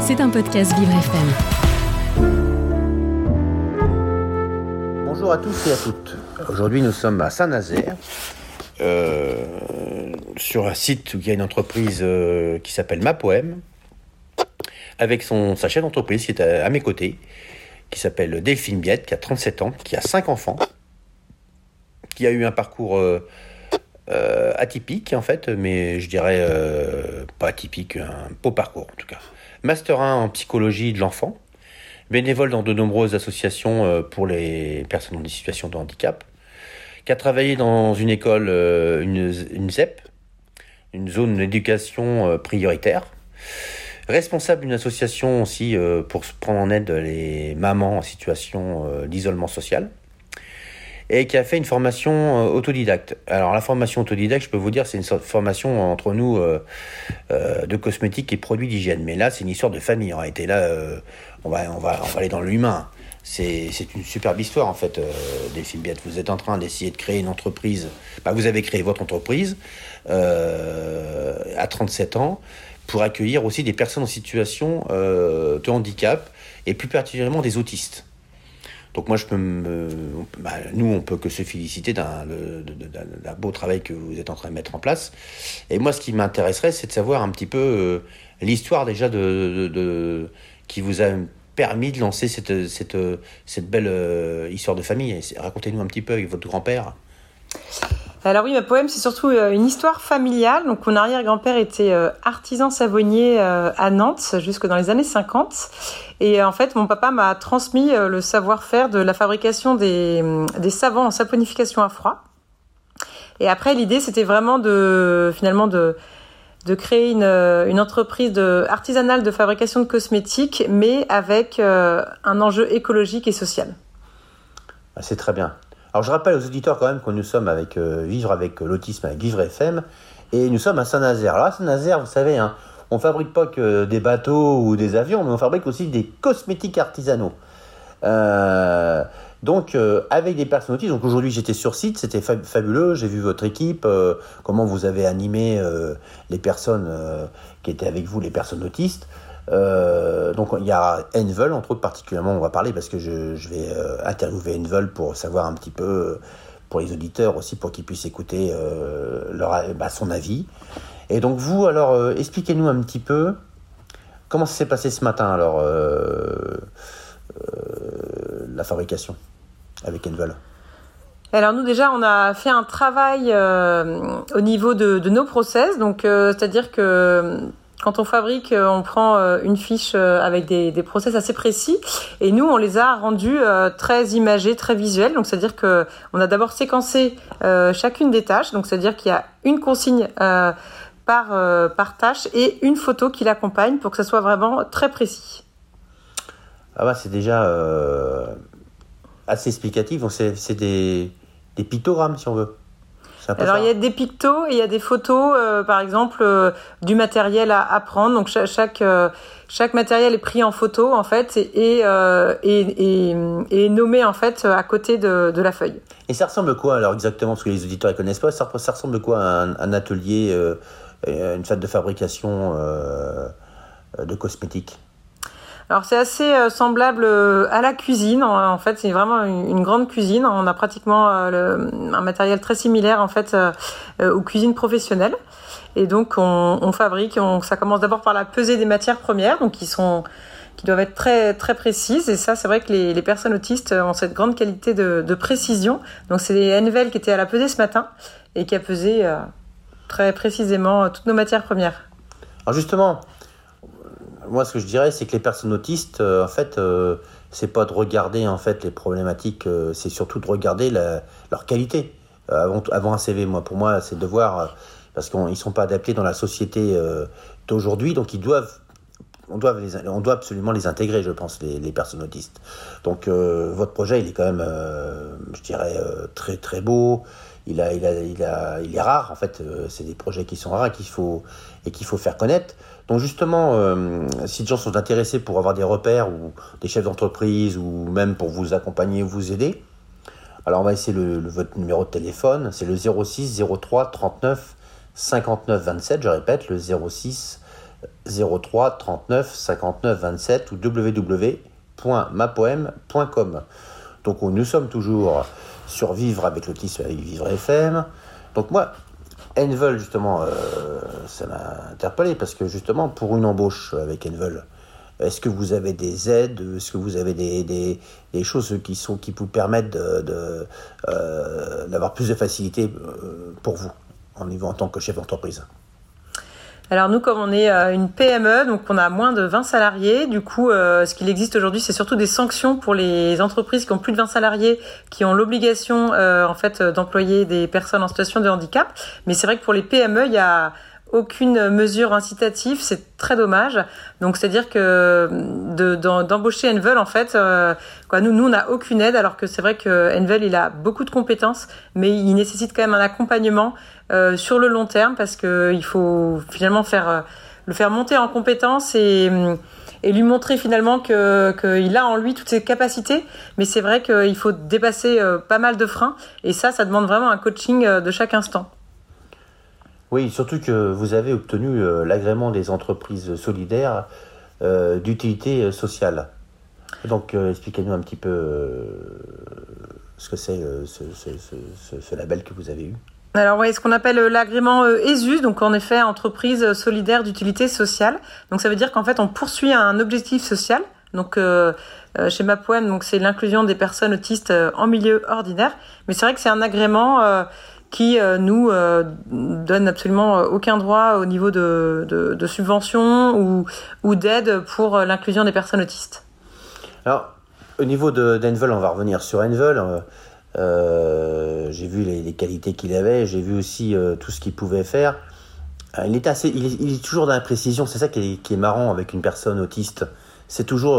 C'est un podcast Vivre FM. Bonjour à tous et à toutes. Aujourd'hui, nous sommes à Saint-Nazaire, euh, sur un site où il y a une entreprise euh, qui s'appelle Ma Poème, avec son, sa chef d'entreprise qui est à, à mes côtés, qui s'appelle Delphine Biette, qui a 37 ans, qui a 5 enfants, qui a eu un parcours euh, euh, atypique en fait, mais je dirais euh, pas atypique, un beau parcours en tout cas. Master 1 en psychologie de l'enfant, bénévole dans de nombreuses associations euh, pour les personnes en situation de handicap, qui a travaillé dans une école, une, une ZEP, une zone d'éducation prioritaire, responsable d'une association aussi pour prendre en aide les mamans en situation d'isolement social et qui a fait une formation euh, autodidacte. Alors la formation autodidacte, je peux vous dire, c'est une sorte de formation entre nous euh, euh, de cosmétiques et produits d'hygiène. Mais là, c'est une histoire de famille. En réalité, là, on, va, on, va, on va aller dans l'humain. C'est une superbe histoire, en fait, Delphine Biette. Vous êtes en train d'essayer de créer une entreprise. Bah, vous avez créé votre entreprise à 37 ans pour accueillir aussi des personnes en situation de handicap et plus particulièrement des autistes. Donc moi, je peux me, bah, nous, on peut que se féliciter d'un beau travail que vous êtes en train de mettre en place. Et moi, ce qui m'intéresserait, c'est de savoir un petit peu euh, l'histoire déjà de, qui vous a permis de lancer cette, cette, cette belle euh, histoire de famille. Racontez-nous un petit peu avec votre grand-père. Alors oui, ma poème, c'est surtout euh, une histoire familiale. Donc mon arrière-grand-père était euh, artisan savonnier euh, à Nantes jusque dans les années 50. Et en fait, mon papa m'a transmis le savoir-faire de la fabrication des, hum, des savons en saponification à froid. Et après, l'idée, c'était vraiment de finalement de créer une, entreprise artisanale de fabrication de cosmétiques, mais avec un enjeu écologique et social. Ah, C'est très bien. Alors je rappelle aux auditeurs quand même que nous sommes avec euh, Vivre avec l'autisme avec Vivre FM et nous sommes à Saint-Nazaire. Alors à Saint-Nazaire, vous savez, hein, on fabrique pas que des bateaux ou des avions, mais on fabrique aussi des cosmétiques artisanaux. Euh, donc euh, avec des personnes autistes. Donc aujourd'hui j'étais sur site, c'était fa- fabuleux. J'ai vu votre équipe, comment vous avez animé les personnes qui étaient avec vous, les personnes autistes. Euh, donc il y a Envel, entre autres particulièrement, on va parler parce que je, vais euh, interviewer Envel pour savoir un petit peu, euh, pour les auditeurs aussi, pour qu'ils puissent écouter leur, bah, son avis. Et donc vous, alors, expliquez-nous un petit peu comment ça s'est passé ce matin, alors, la fabrication avec Envel. Alors nous déjà on a fait un travail au niveau de, nos process, donc c'est-à-dire que quand on fabrique, euh, on prend euh, une fiche euh, avec des, des process assez précis et nous on les a rendus très imagés, très visuels. Donc c'est-à-dire que on a d'abord séquencé chacune des tâches, donc c'est-à-dire qu'il y a une consigne par par tâche et une photo qui l'accompagne pour que ça soit vraiment très précis. Ah bah c'est déjà assez explicatif, c'est des, des pictogrammes si on veut. Alors il y a des pictos et il y a des photos, euh, par exemple, euh, du matériel à, à prendre. Donc cha- chaque euh, chaque matériel est pris en photo en fait et et, nommé en fait à côté de, de la feuille. Et ça ressemble à quoi alors exactement Parce que les auditeurs ne connaissent pas. Ça, ça ressemble à quoi un, un atelier, une salle de fabrication de cosmétiques? Alors c'est assez euh, semblable euh, à la cuisine. En, fait, c'est vraiment une, grande cuisine. On a pratiquement euh, un matériel très similaire en fait aux cuisines professionnelles. Et donc on, fabrique. On, ça commence d'abord par la pesée des matières premières, donc qui sont qui doivent être très très précises. Et ça, c'est vrai que les, personnes autistes ont cette grande qualité de, précision. Donc c'est Envel qui était à la pesée ce matin et qui a pesé très précisément toutes nos matières premières. Alors justement, moi ce que je dirais, c'est que les personnes autistes, euh, en fait, euh, c'est pas de regarder en fait les problématiques, euh, c'est surtout de regarder leur qualité. Euh, avant, un CV, moi, pour moi, c'est de voir parce qu'ils sont pas adaptés dans la société d'aujourd'hui, donc ils doivent on doit, absolument les intégrer, je pense, les, personnes autistes. Donc, votre projet, il est quand même, je dirais, très très beau. Il, est rare, en fait. euh, c'est des projets qui sont rares et qu'il faut, et qu'il faut faire connaître. Donc, justement, euh, si des gens sont intéressés pour avoir des repères ou des chefs d'entreprise ou même pour vous accompagner ou vous aider, alors on va essayer le- votre numéro de téléphone. C'est le 06 03 39 59 27. Je répète, le 06 03 39 59 27 ou www.mapoem.com. Donc nous sommes toujours sur Vivre avec l'autisme avec Vivre FM. Donc moi, Envel, justement, euh, ça m'a interpellé parce que justement, pour une embauche avec Envel, est-ce que vous avez des aides? Est-ce que vous avez des, des, choses qui, sont, qui vous permettent d'avoir euh, plus de facilité euh, pour vous en, en tant que chef d'entreprise? Alors nous, comme on est euh, une PME, donc on a moins de 20 salariés, du coup, euh, ce qu'il existe aujourd'hui, c'est surtout des sanctions pour les entreprises qui ont plus de 20 salariés, qui ont l'obligation euh, en fait d'employer des personnes en situation de handicap. Mais c'est vrai que pour les PME, il y a aucune mesure incitative, c'est très dommage. Donc c'est-à-dire que d'embaucher Envel en fait, quoi, nous nous on n'a aucune aide alors que c'est vrai que Envel il a beaucoup de compétences, mais il nécessite quand même un accompagnement euh, sur le long terme parce que il faut finalement faire euh, le faire monter en compétences et, mm, et lui montrer finalement que qu'il a en lui toutes ses capacités. Mais c'est vrai qu'il faut dépasser euh, pas mal de freins et ça, ça demande vraiment un coaching de chaque instant. Oui, surtout que vous avez obtenu l'agrément des entreprises solidaires d'utilité sociale. Donc, expliquez-nous un petit peu ce que c'est ce, label que vous avez eu. Alors oui, ce qu'on appelle euh, l'agrément euh, ESUS, donc en effet entreprise solidaire d'utilité sociale. Donc ça veut dire qu'en fait on poursuit un objectif social. Donc euh, chez MapOM, donc c'est l'inclusion des personnes autistes en milieu ordinaire. Mais c'est vrai que c'est un agrément qui nous donne absolument aucun droit au niveau de, de, de subvention ou, ou d'aide pour l'inclusion des personnes autistes. Alors au niveau d'Envel, on va revenir sur Envel. Euh, j'ai vu les, qualités qu'il avait, j'ai vu aussi euh, tout ce qu'il pouvait faire. Euh, il est, toujours dans la précision, c'est ça qui est, marrant avec une personne autiste. C'est toujours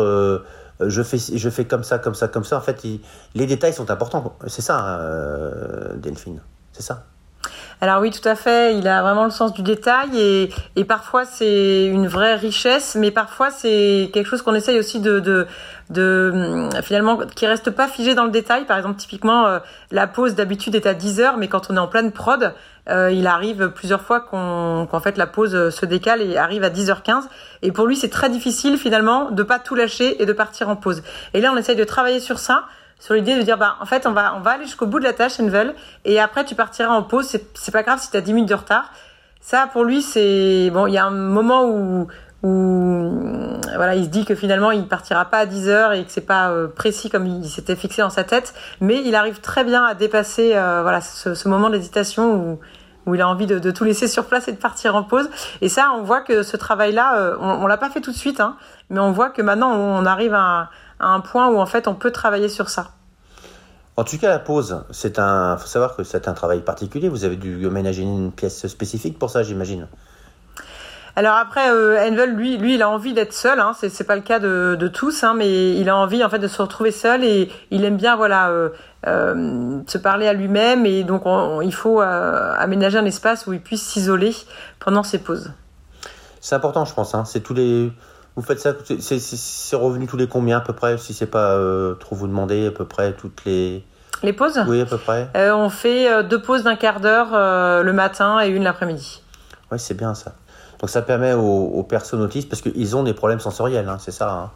je, fais, je fais comme ça, comme ça, comme ça. En fait, les détails sont importants. C'est ça, hein, Delphine? Alors oui, tout à fait. Il a vraiment le sens du détail et, parfois c'est une vraie richesse, mais parfois c'est quelque chose qu'on essaye aussi de, hum, finalement qui reste pas figé dans le détail. Par exemple, typiquement euh, la pause d'habitude est à 10 heures, mais quand on est en pleine prod, euh, il arrive plusieurs fois qu'en fait la pause se décale et arrive à 10h15. Et pour lui, c'est très difficile finalement de pas tout lâcher et de partir en pause. Et là, on essaye de travailler sur ça sur l'idée de dire bah en fait on va on va aller jusqu'au bout de la tâche Envel et après tu partiras en pause c'est c'est pas grave si tu as 10 minutes de retard ça pour lui c'est bon il y a un moment où où voilà il se dit que finalement il partira pas à 10 heures et que c'est pas euh, précis comme il s'était fixé dans sa tête mais il arrive très bien à dépasser euh, voilà ce, ce moment d'hésitation où où il a envie de, de, tout laisser sur place et de partir en pause. Et ça, on voit que ce travail-là, euh, on, on l'a pas fait tout de suite, hein, mais on voit que maintenant on arrive à, à un point où en fait on peut travailler sur ça. En tout cas, la pause, c'est un. faut savoir que c'est un travail particulier. Vous avez dû aménager une pièce spécifique pour ça, j'imagine. Alors après, euh, Envel, lui, lui, il a envie d'être seul. Hein. C'est, c'est pas le cas de, de tous, hein, mais il a envie en fait de se retrouver seul et il aime bien, voilà, euh, euh, se parler à lui-même. Et donc, il faut aménager un espace où il puisse s'isoler pendant ses pauses. C'est important, je pense. Hein. C'est tous les vous faites ça, c'est revenu tous les combien à peu près, si c'est pas euh, trop vous demander, à peu près toutes les... Les pauses? Oui, à peu près. Euh, on fait euh, deux pauses d'un quart d'heure le matin et une l'après-midi. Oui, c'est bien ça. Donc ça permet aux, aux personnes autistes, parce qu'ils ont des problèmes sensoriels, hein, c'est ça hein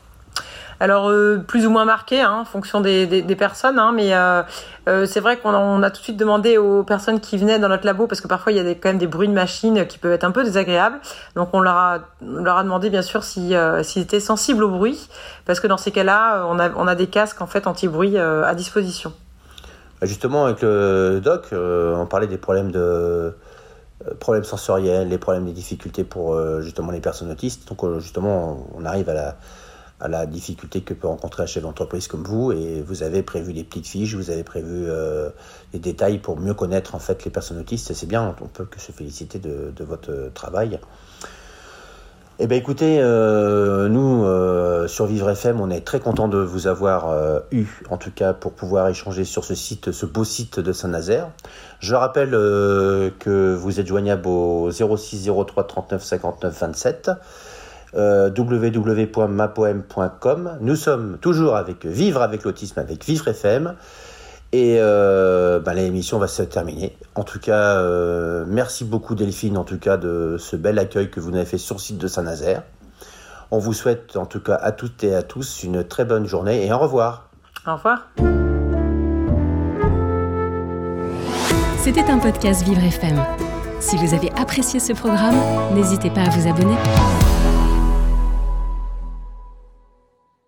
alors euh, plus ou moins marqué hein, en fonction des, personnes, hein, mais euh, euh, c'est vrai qu'on a tout de suite demandé aux personnes qui venaient dans notre labo, parce que parfois il y a des, quand même des bruits de machines qui peuvent être un peu désagréables, donc on leur a, on leur a demandé bien sûr s'ils si, étaient sensibles au bruit, parce que dans ces cas-là, on a, on a des casques en fait anti-bruit à disposition. Bah, justement, avec le doc, on parlait des problèmes de sensoriels, les problèmes des difficultés pour justement les personnes autistes. Donc justement, on arrive à la à la difficulté que peut rencontrer un chef d'entreprise comme vous et vous avez prévu des petites fiches, vous avez prévu euh, des détails pour mieux connaître en fait les personnes autistes. C'est bien, on peut que se féliciter de, votre travail. Eh bien écoutez, euh, nous, euh, sur Vivre FM, on est très content de vous avoir euh, eu, en tout cas pour pouvoir échanger sur ce site, ce beau site de Saint-Nazaire. Je rappelle euh, que vous êtes joignable au 06 03 39 59 27 euh, www.mapoem.com. Nous sommes toujours avec Vivre avec l'autisme avec Vivre FM. Et euh, bah, l'émission va se terminer. En tout cas, euh, merci beaucoup Delphine, en tout cas, de ce bel accueil que vous avez fait sur le site de Saint-Nazaire. On vous souhaite, en tout cas, à toutes et à tous, une très bonne journée et au revoir. Au revoir. C'était un podcast Vivre FM. Si vous avez apprécié ce programme, n'hésitez pas à vous abonner.